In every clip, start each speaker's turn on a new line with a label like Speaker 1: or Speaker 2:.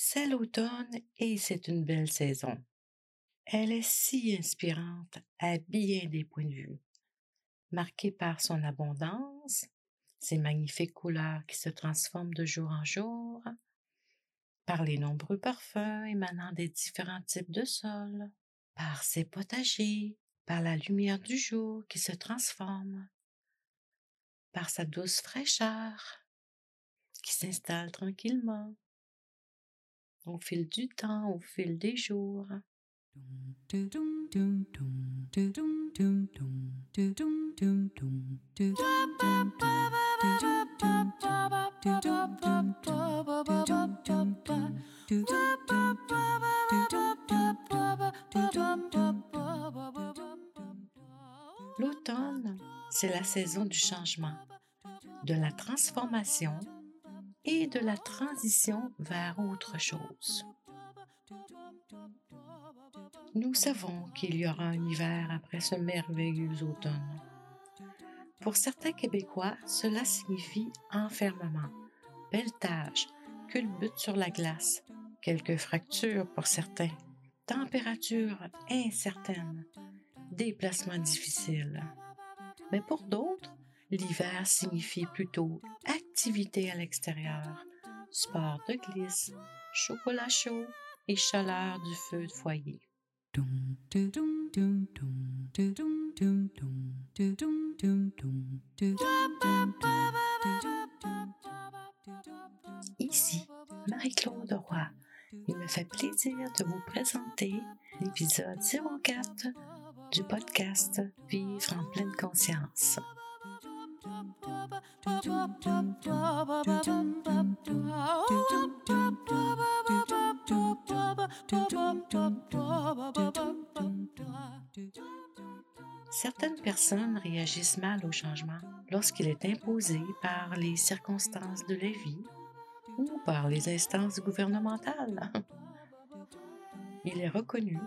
Speaker 1: C'est l'automne et c'est une belle saison. Elle est si inspirante à bien des points de vue, marquée par son abondance, ses magnifiques couleurs qui se transforment de jour en jour, par les nombreux parfums émanant des différents types de sols, par ses potagers, par la lumière du jour qui se transforme, par sa douce fraîcheur qui s'installe tranquillement au fil du temps, au fil des jours. L'automne, c'est la saison du changement, de la transformation et de la transition vers autre chose. Nous savons qu'il y aura un hiver après ce merveilleux automne. Pour certains Québécois, cela signifie enfermement, pelletage, culbute sur la glace, quelques fractures pour certains, température incertaine, déplacements difficiles. Mais pour d'autres, l'hiver signifie plutôt activité à l'extérieur, sport de glisse, chocolat chaud et chaleur du feu de foyer. Ici, Marie-Claude Roy. Il me fait plaisir de vous présenter l'épisode 04 du podcast Vivre en pleine conscience. Certaines personnes réagissent mal au changement lorsqu'il est imposé par les circonstances de la vie ou par les instances gouvernementales. Il est reconnu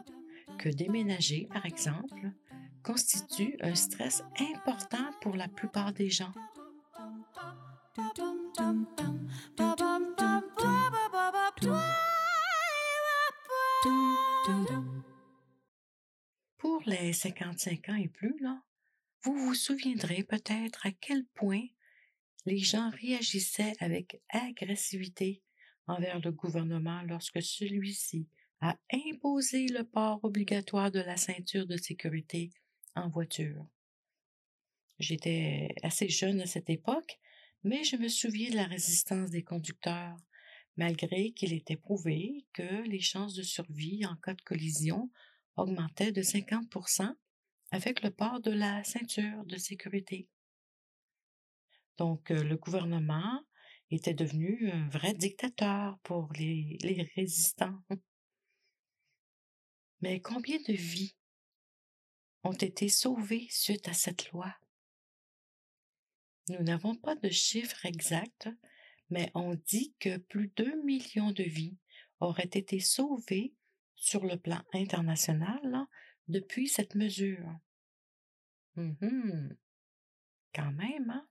Speaker 1: que déménager, par exemple, constitue un stress important pour la plupart des gens. Pour les 55 ans et plus, là, vous vous souviendrez peut-être à quel point les gens réagissaient avec agressivité envers le gouvernement lorsque celui-ci a imposé le port obligatoire de la ceinture de sécurité en voiture. J'étais assez jeune à cette époque, mais je me souviens de la résistance des conducteurs, malgré qu'il était prouvé que les chances de survie en cas de collision augmentaient de 50% avec le port de la ceinture de sécurité. Donc, euh, le gouvernement était devenu un vrai dictateur pour les, les résistants. Mais combien de vies ont été sauvées suite à cette loi? Nous n'avons pas de chiffre exact, mais on dit que plus de 2 millions de vies auraient été sauvées sur le plan international depuis cette mesure. Hum Quand même, hein?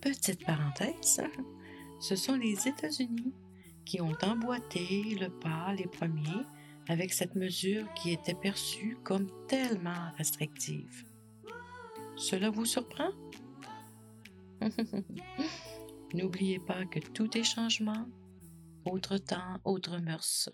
Speaker 1: Petite parenthèse, ce sont les États-Unis qui ont emboîté le pas les premiers avec cette mesure qui était perçue comme tellement restrictive. Cela vous surprend? N'oubliez pas que tout est changement, autre temps, autre mœurs.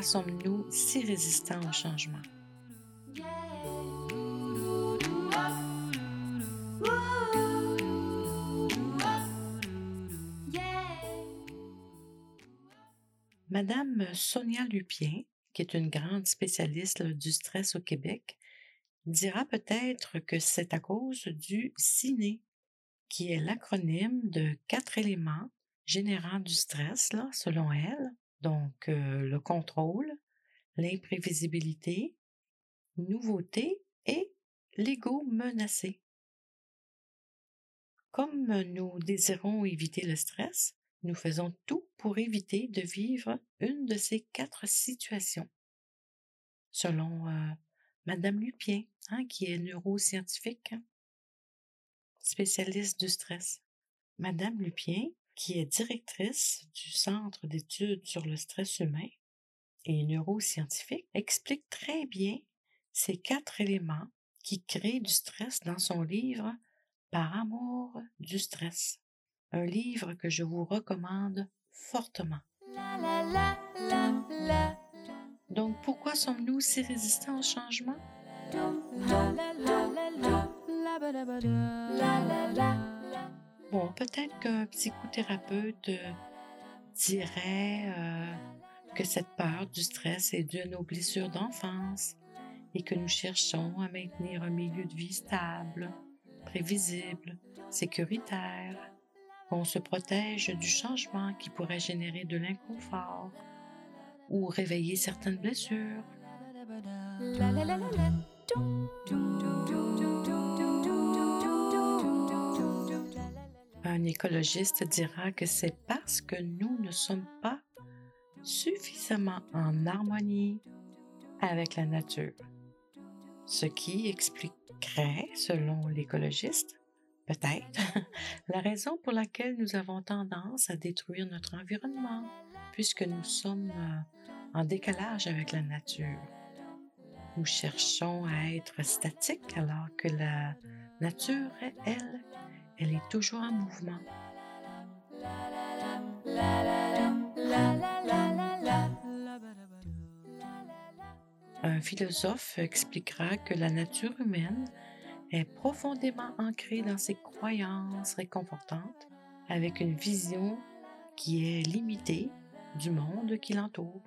Speaker 1: Sommes-nous si résistants au changement? Madame Sonia Lupien, qui est une grande spécialiste du stress au Québec, dira peut-être que c'est à cause du CINE, qui est l'acronyme de quatre éléments générant du stress, selon elle. Donc, euh, le contrôle, l'imprévisibilité, nouveauté et l'ego menacé. Comme nous désirons éviter le stress, nous faisons tout pour éviter de vivre une de ces quatre situations. Selon euh, Madame Lupien, hein, qui est neuroscientifique, spécialiste du stress. Madame Lupien, qui est directrice du Centre d'études sur le stress humain et neuroscientifique, explique très bien ces quatre éléments qui créent du stress dans son livre Par amour du stress, un livre que je vous recommande fortement. Donc pourquoi sommes-nous si résistants au changement? Bon, peut-être qu'un psychothérapeute dirait euh, que cette peur du stress est due à nos blessures d'enfance et que nous cherchons à maintenir un milieu de vie stable, prévisible, sécuritaire, qu'on se protège du changement qui pourrait générer de l'inconfort ou réveiller certaines blessures. Un écologiste dira que c'est parce que nous ne sommes pas suffisamment en harmonie avec la nature, ce qui expliquerait, selon l'écologiste, peut-être, la raison pour laquelle nous avons tendance à détruire notre environnement, puisque nous sommes euh, en décalage avec la nature. Nous cherchons à être statiques alors que la nature, elle, elle est toujours en mouvement. Un philosophe expliquera que la nature humaine est profondément ancrée dans ses croyances réconfortantes avec une vision qui est limitée du monde qui l'entoure.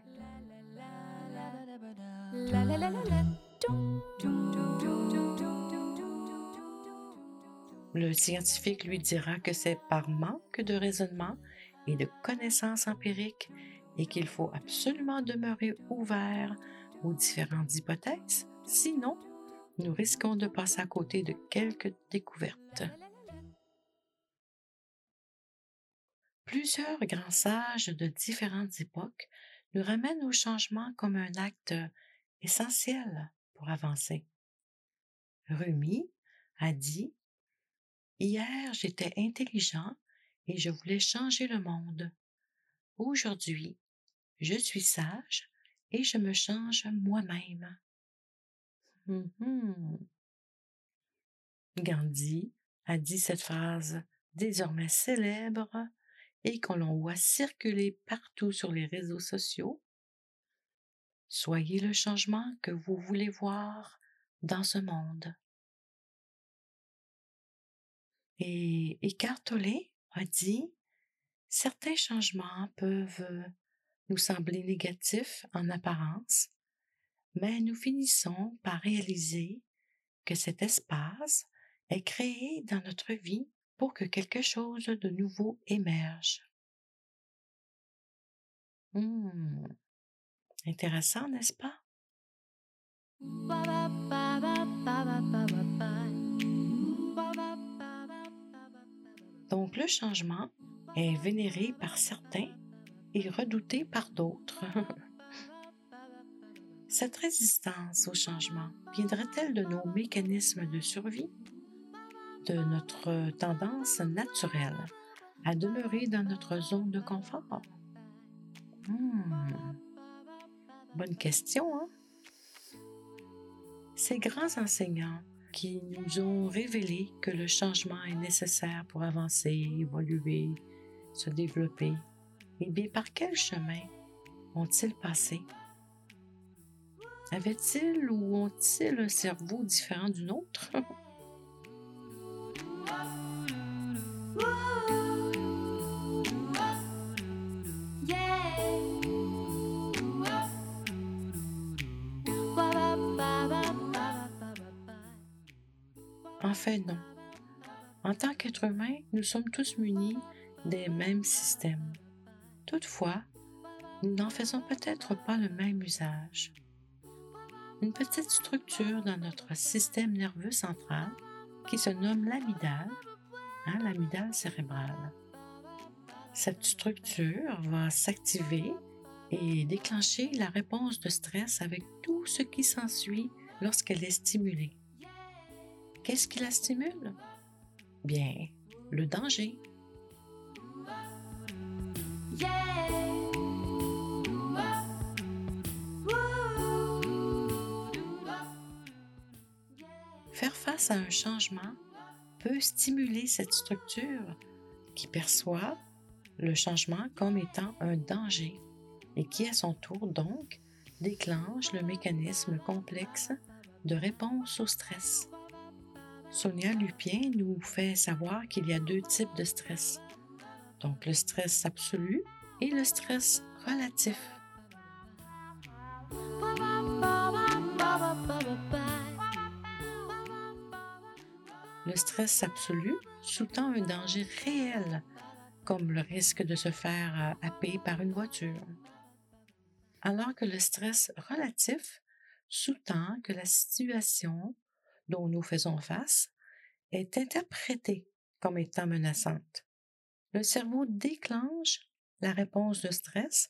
Speaker 1: Le scientifique lui dira que c'est par manque de raisonnement et de connaissances empiriques et qu'il faut absolument demeurer ouvert aux différentes hypothèses, sinon nous risquons de passer à côté de quelques découvertes. Plusieurs grands sages de différentes époques nous ramènent au changement comme un acte essentiel pour avancer. Rumi a dit Hier j'étais intelligent et je voulais changer le monde. Aujourd'hui, je suis sage et je me change moi-même. Mmh Gandhi a dit cette phrase désormais célèbre et qu'on l'on voit circuler partout sur les réseaux sociaux. Soyez le changement que vous voulez voir dans ce monde. Et Eckhart Tolle a dit Certains changements peuvent nous sembler négatifs en apparence, mais nous finissons par réaliser que cet espace est créé dans notre vie pour que quelque chose de nouveau émerge. Hmm. Intéressant, n'est-ce pas? Donc le changement est vénéré par certains et redouté par d'autres. Cette résistance au changement viendrait-elle de nos mécanismes de survie, de notre tendance naturelle à demeurer dans notre zone de confort? Hmm. Bonne question, hein? Ces grands enseignants qui nous ont révélé que le changement est nécessaire pour avancer, évoluer, se développer. Eh bien, par quel chemin ont-ils passé? Avaient-ils ou ont-ils un cerveau différent du nôtre? fait, non. En tant qu'être humain, nous sommes tous munis des mêmes systèmes. Toutefois, nous n'en faisons peut-être pas le même usage. une petite structure dans notre système nerveux central qui se nomme l'amygdale, hein, l'amygdale cérébrale. Cette structure va s'activer et déclencher la réponse de stress avec tout ce qui s'ensuit lorsqu'elle est stimulée. Qu'est-ce qui la stimule? Bien, le danger. Faire face à un changement peut stimuler cette structure qui perçoit le changement comme étant un danger et qui à son tour donc déclenche le mécanisme complexe de réponse au stress. Sonia Lupien nous fait savoir qu'il y a deux types de stress. Donc le stress absolu et le stress relatif. Le stress absolu sous-tend un danger réel, comme le risque de se faire happer par une voiture. Alors que le stress relatif sous-tend que la situation dont nous faisons face est interprétée comme étant menaçante. Le cerveau déclenche la réponse de stress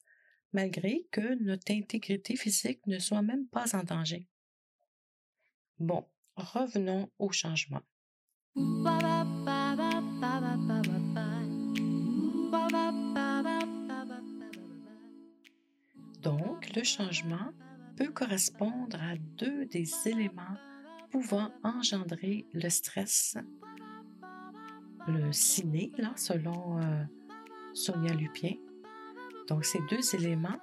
Speaker 1: malgré que notre intégrité physique ne soit même pas en danger. Bon, revenons au changement. Donc, le changement peut correspondre à deux des éléments pouvant engendrer le stress. Le ciné, là, selon euh, Sonia Lupien. Donc, ces deux éléments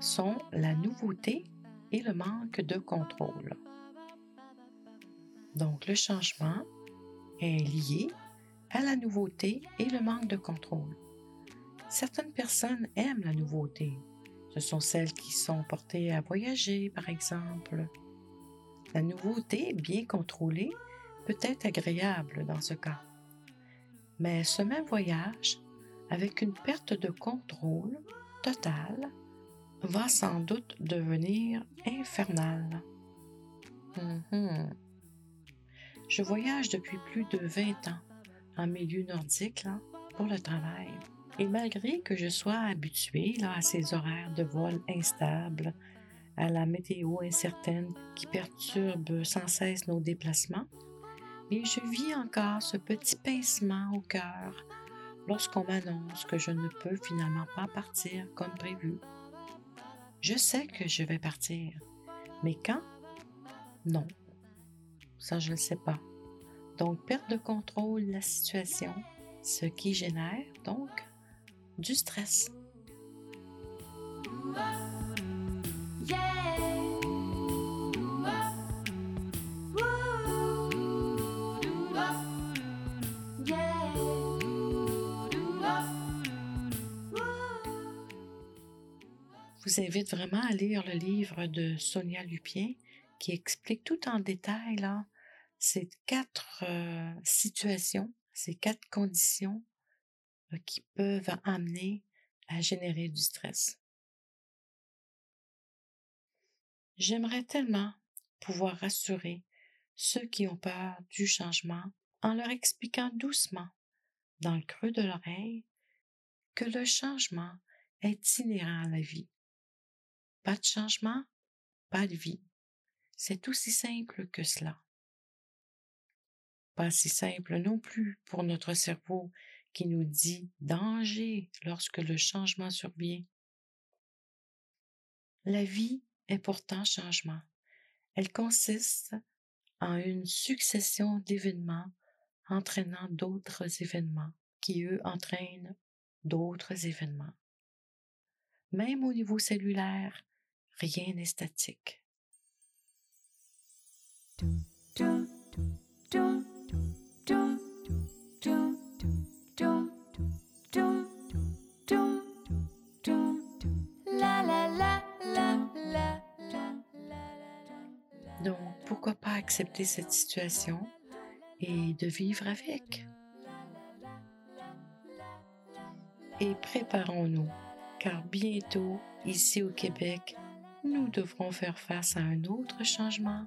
Speaker 1: sont la nouveauté et le manque de contrôle. Donc, le changement est lié à la nouveauté et le manque de contrôle. Certaines personnes aiment la nouveauté, ce sont celles qui sont portées à voyager, par exemple. La nouveauté, bien contrôlée, peut être agréable dans ce cas. Mais ce même voyage, avec une perte de contrôle totale, va sans doute devenir infernal. Mhm. Je voyage depuis plus de 20 ans en milieu nordique pour le travail. Et malgré que je sois habituée à ces horaires de vol instables, à la météo incertaine qui perturbe sans cesse nos déplacements, mais je vis encore ce petit pincement au cœur lorsqu'on m'annonce que je ne peux finalement pas partir comme prévu. Je sais que je vais partir, mais quand? Non. Ça, je ne le sais pas. Donc, perte de contrôle de la situation, ce qui génère donc du stress. Vous invite vraiment à lire le livre de Sonia Lupien qui explique tout en détail ces quatre euh, situations, ces quatre conditions euh, qui peuvent amener à générer du stress. J'aimerais tellement pouvoir rassurer ceux qui ont peur du changement en leur expliquant doucement, dans le creux de l'oreille, que le changement est inhérent à la vie. Pas de changement, pas de vie. C'est aussi simple que cela. Pas si simple non plus pour notre cerveau qui nous dit danger lorsque le changement survient. La vie est pourtant changement. Elle consiste en une succession d'événements entraînant d'autres événements qui, eux, entraînent d'autres événements. Même au niveau cellulaire, rien n'est statique. pourquoi pas accepter cette situation et de vivre avec? Et préparons-nous, car bientôt, ici au Québec, nous devrons faire face à un autre changement,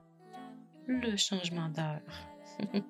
Speaker 1: le changement d'heure.